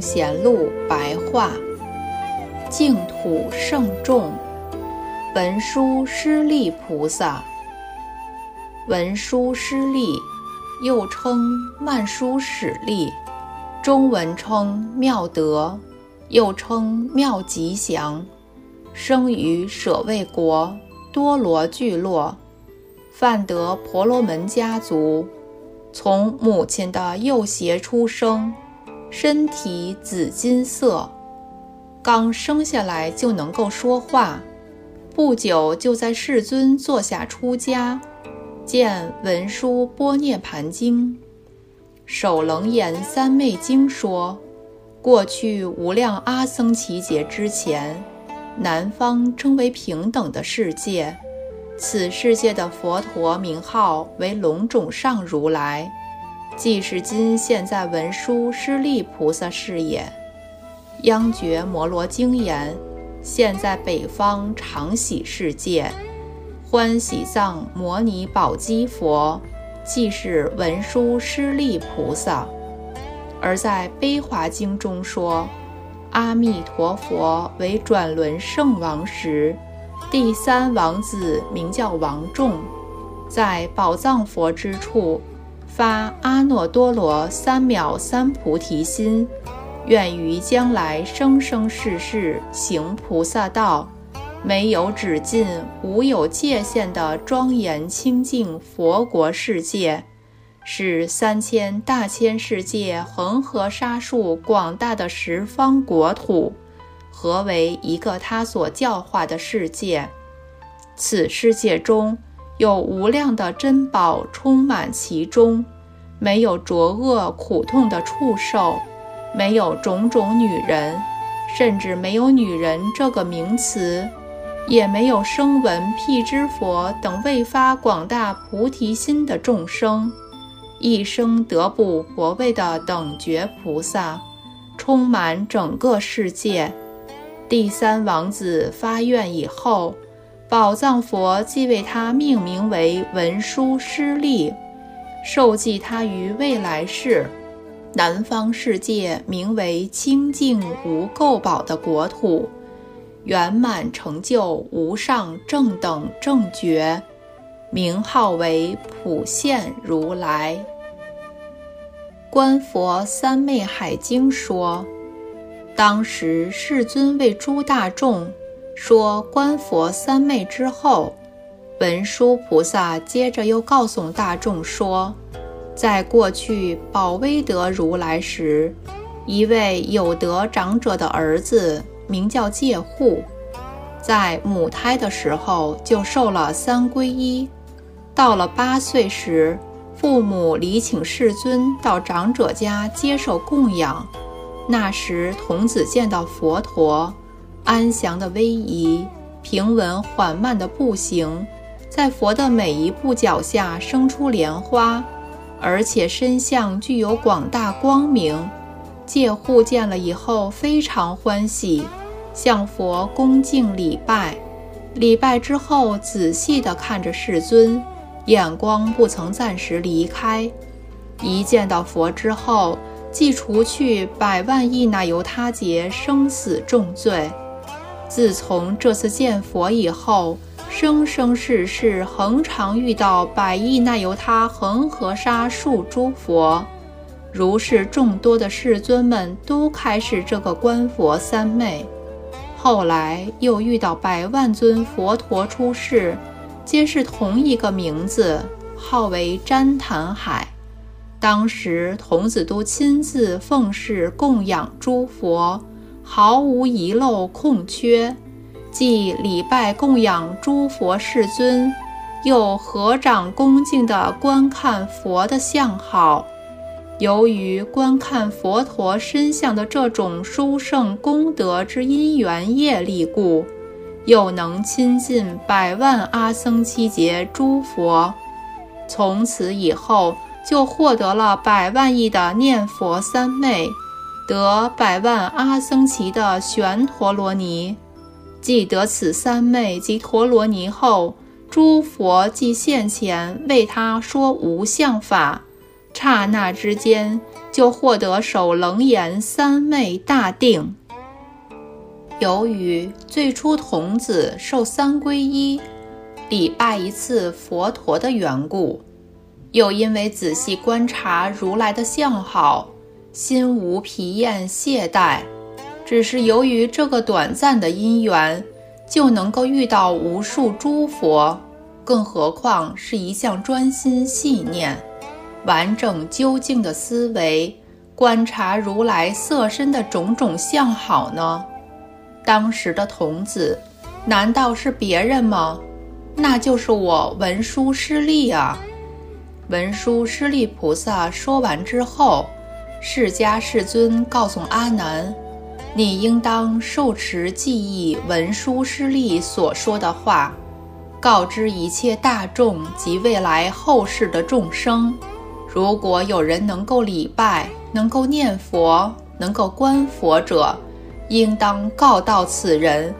贤录白话，净土圣众，文殊师利菩萨。文殊师利，又称曼殊室利，中文称妙德，又称妙吉祥，生于舍卫国多罗聚落，梵得婆罗门家族，从母亲的右胁出生。身体紫金色，刚生下来就能够说话，不久就在世尊座下出家，见文殊波涅盘经、首楞严三昧经说，过去无量阿僧祇劫之前，南方称为平等的世界，此世界的佛陀名号为龙种上如来。即是今现在文殊师利菩萨是也。央觉摩罗经言：现在北方常喜世界，欢喜藏摩尼宝积佛，即是文殊师利菩萨。而在悲华经中说，阿弥陀佛为转轮圣王时，第三王子名叫王众，在宝藏佛之处。发阿耨多罗三藐三菩提心，愿于将来生生世世行菩萨道，没有止境、无有界限的庄严清净佛国世界，是三千大千世界恒河沙数广大的十方国土，合为一个他所教化的世界。此世界中。有无量的珍宝充满其中，没有浊恶苦痛的畜兽，没有种种女人，甚至没有女人这个名词，也没有声闻辟支佛等未发广大菩提心的众生，一生得不佛位的等觉菩萨，充满整个世界。第三王子发愿以后。宝藏佛即为他命名为文殊师利，受记他于未来世南方世界名为清净无垢宝的国土，圆满成就无上正等正觉，名号为普现如来。观佛三昧海经说，当时世尊为诸大众。说观佛三昧之后，文殊菩萨接着又告诉大众说，在过去宝威德如来时，一位有德长者的儿子名叫戒护，在母胎的时候就受了三皈依，到了八岁时，父母礼请世尊到长者家接受供养，那时童子见到佛陀。安详的威仪，平稳缓慢的步行，在佛的每一步脚下生出莲花，而且身相具有广大光明。戒护见了以后非常欢喜，向佛恭敬礼拜。礼拜之后，仔细地看着世尊，眼光不曾暂时离开。一见到佛之后，即除去百万亿那由他劫生死重罪。自从这次见佛以后，生生世世恒常遇到百亿那由他恒河沙数诸佛，如是众多的世尊们都开始这个观佛三昧。后来又遇到百万尊佛陀出世，皆是同一个名字，号为旃檀海。当时童子都亲自奉事供养诸佛。毫无遗漏空缺，既礼拜供养诸佛世尊，又合掌恭敬地观看佛的相好。由于观看佛陀身相的这种殊胜功德之因缘业力故，又能亲近百万阿僧祇劫诸佛。从此以后，就获得了百万亿的念佛三昧。得百万阿僧祇的旋陀罗尼，既得此三昧及陀罗尼后，诸佛即现前为他说无相法，刹那之间，就获得守楞严三昧大定。由于最初童子受三皈依、礼拜一次佛陀的缘故，又因为仔细观察如来的相好，心无疲厌懈怠，只是由于这个短暂的因缘，就能够遇到无数诸佛，更何况是一项专心细念、完整究竟的思维。观察如来色身的种种相好呢？当时的童子，难道是别人吗？那就是我文殊师利啊！文殊师利菩萨说完之后，释迦世尊告诉阿难：“你应当受持记忆文殊师利所说的话，告知一切大众及未来后世的众生。如果有人能够礼拜。”能够念佛、能够观佛者，应当告到此人，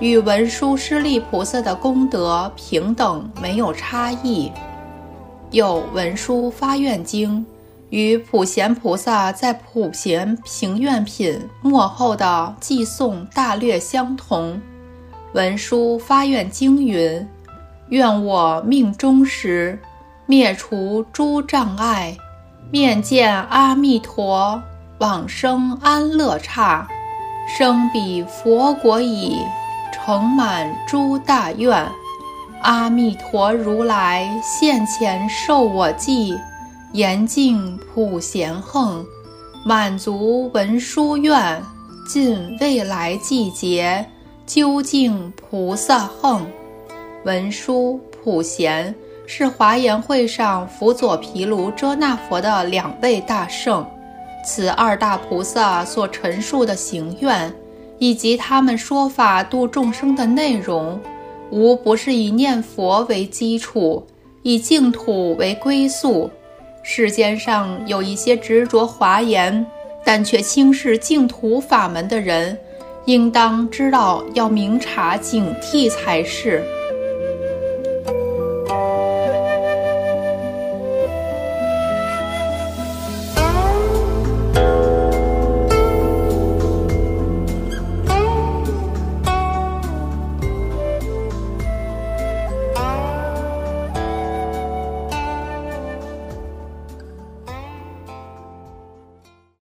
与文殊师利菩萨的功德平等，没有差异。有文殊发愿经，与普贤菩萨在普贤平愿品末后的寄颂大略相同。文殊发愿经云：“愿我命终时，灭除诸障碍。”面见阿弥陀，往生安乐刹，生彼佛国已，成满诸大愿。阿弥陀如来现前受我记，严净普贤横，满足文殊愿，尽未来季节，究竟菩萨横，文殊普贤。是华严会上辅佐毗卢遮那佛的两位大圣，此二大菩萨所陈述的行愿，以及他们说法度众生的内容，无不是以念佛为基础，以净土为归宿。世间上有一些执着华严，但却轻视净土法门的人，应当知道要明察警惕才是。